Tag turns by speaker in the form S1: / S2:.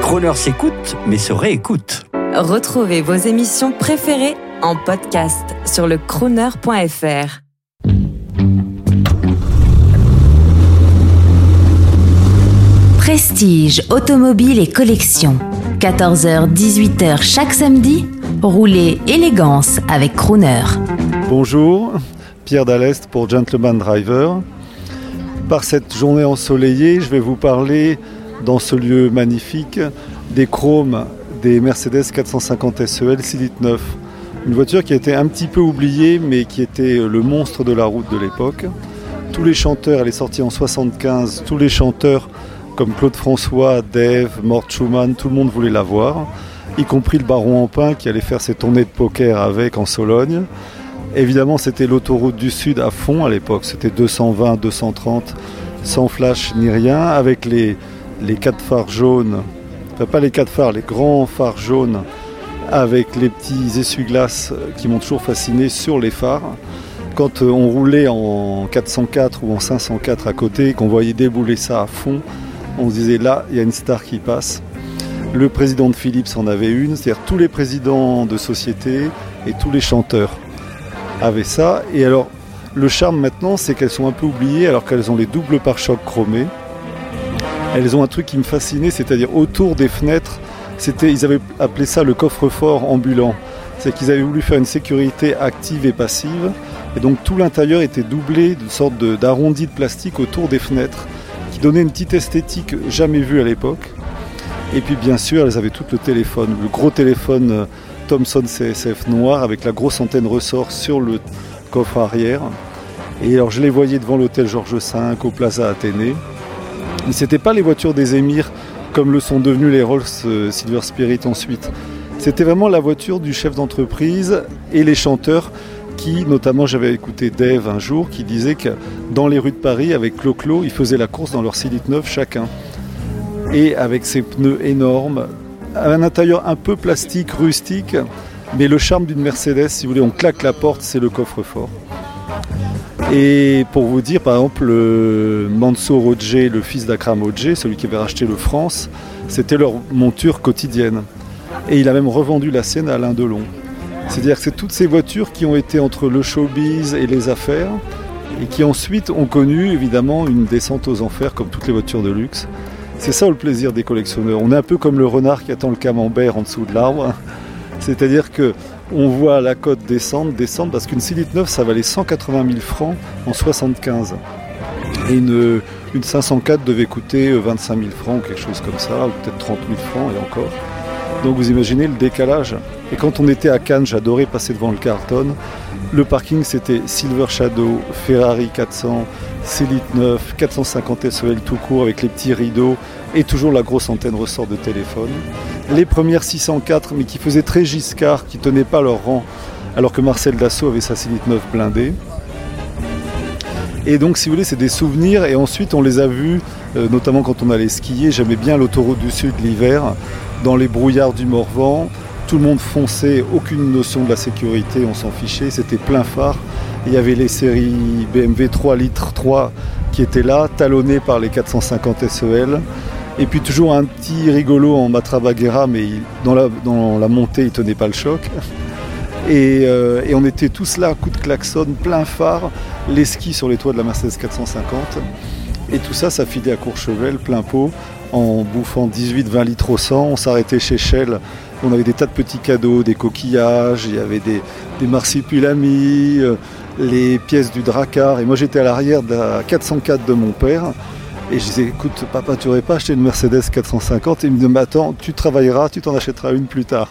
S1: Croner s'écoute, mais se réécoute.
S2: Retrouvez vos émissions préférées en podcast sur le crooner.fr.
S3: Prestige, automobile et collection. 14h-18h chaque samedi, roulez élégance avec Crooner.
S4: Bonjour, Pierre Dallest pour Gentleman Driver. Par cette journée ensoleillée, je vais vous parler dans ce lieu magnifique des chromes des Mercedes 450 SEL 6 litres 9. Une voiture qui a été un petit peu oubliée mais qui était le monstre de la route de l'époque. Tous les chanteurs, elle est sortie en 75, tous les chanteurs comme Claude François, Dave, Mort Schumann, tout le monde voulait la voir, y compris le baron Empin qui allait faire ses tournées de poker avec en Sologne. Évidemment, c'était l'autoroute du Sud à fond à l'époque, c'était 220, 230, sans flash ni rien, avec les, les quatre phares jaunes, enfin pas les quatre phares, les grands phares jaunes, avec les petits essuie-glaces qui m'ont toujours fasciné sur les phares. Quand on roulait en 404 ou en 504 à côté, qu'on voyait débouler ça à fond, on se disait là, il y a une star qui passe. Le président de Philips en avait une, c'est-à-dire tous les présidents de société et tous les chanteurs avaient ça. Et alors, le charme maintenant, c'est qu'elles sont un peu oubliées alors qu'elles ont les doubles pare-chocs chromés. Elles ont un truc qui me fascinait, c'est-à-dire autour des fenêtres, c'était, ils avaient appelé ça le coffre-fort ambulant. C'est qu'ils avaient voulu faire une sécurité active et passive. Et donc tout l'intérieur était doublé d'une sorte d'arrondi de, de plastique autour des fenêtres donner une petite esthétique jamais vue à l'époque. Et puis bien sûr, elles avaient tout le téléphone, le gros téléphone euh, Thomson CSF noir avec la grosse antenne ressort sur le coffre arrière. Et alors je les voyais devant l'hôtel Georges V au Plaza Athénée. Mais c'était pas les voitures des émirs comme le sont devenus les Rolls euh, Silver Spirit ensuite. C'était vraiment la voiture du chef d'entreprise et les chanteurs qui, notamment, j'avais écouté Dave un jour, qui disait que dans les rues de Paris, avec Clo-Clo, ils faisaient la course dans leur 6 litres 9 chacun. Et avec ces pneus énormes, un intérieur un peu plastique, rustique, mais le charme d'une Mercedes, si vous voulez, on claque la porte, c'est le coffre-fort. Et pour vous dire, par exemple, le Mansour le fils d'Akram Odje, celui qui avait racheté le France, c'était leur monture quotidienne. Et il a même revendu la scène à Alain Delon. C'est-à-dire que c'est toutes ces voitures qui ont été entre le showbiz et les affaires et qui ensuite ont connu évidemment une descente aux enfers comme toutes les voitures de luxe. C'est ça le plaisir des collectionneurs. On est un peu comme le renard qui attend le camembert en dessous de l'arbre. C'est-à-dire que on voit la cote descendre, descendre, parce qu'une 6 litres 9, ça valait 180 000 francs en 75. Et une, une 504 devait coûter 25 000 francs quelque chose comme ça, ou peut-être 30 000 francs et encore. Donc vous imaginez le décalage. Et quand on était à Cannes, j'adorais passer devant le Carton. Le parking c'était Silver Shadow, Ferrari 400, Célite 9, 450 SEL tout court avec les petits rideaux et toujours la grosse antenne ressort de téléphone. Les premières 604 mais qui faisaient très Giscard, qui tenaient pas leur rang alors que Marcel Dassault avait sa Célite 9 blindée. Et donc, si vous voulez, c'est des souvenirs. Et ensuite, on les a vus, euh, notamment quand on allait skier. J'aimais bien l'autoroute du Sud l'hiver, dans les brouillards du Morvan. Tout le monde fonçait, aucune notion de la sécurité, on s'en fichait. C'était plein phare. Il y avait les séries BMW 3 litres 3 qui étaient là, talonnées par les 450 SEL. Et puis toujours un petit rigolo en Matrabaguera, mais dans la, montée, il tenait pas le choc. Euh, et, on était tous là, coup de klaxon, plein phare, les skis sur les toits de la Mercedes 450. Et tout ça, ça filait à Courchevel, plein pot, en bouffant 18-20 litres au 100. On s'arrêtait chez Shell. On avait des tas de petits cadeaux, des coquillages, il y avait des, des euh, les pièces du Dracar. Et moi, j'étais à l'arrière de la 404 de mon père. Et je disais, écoute, papa, tu n'aurais pas acheté une Mercedes 450 Et il me dit, attends, tu travailleras, tu t'en achèteras une plus tard.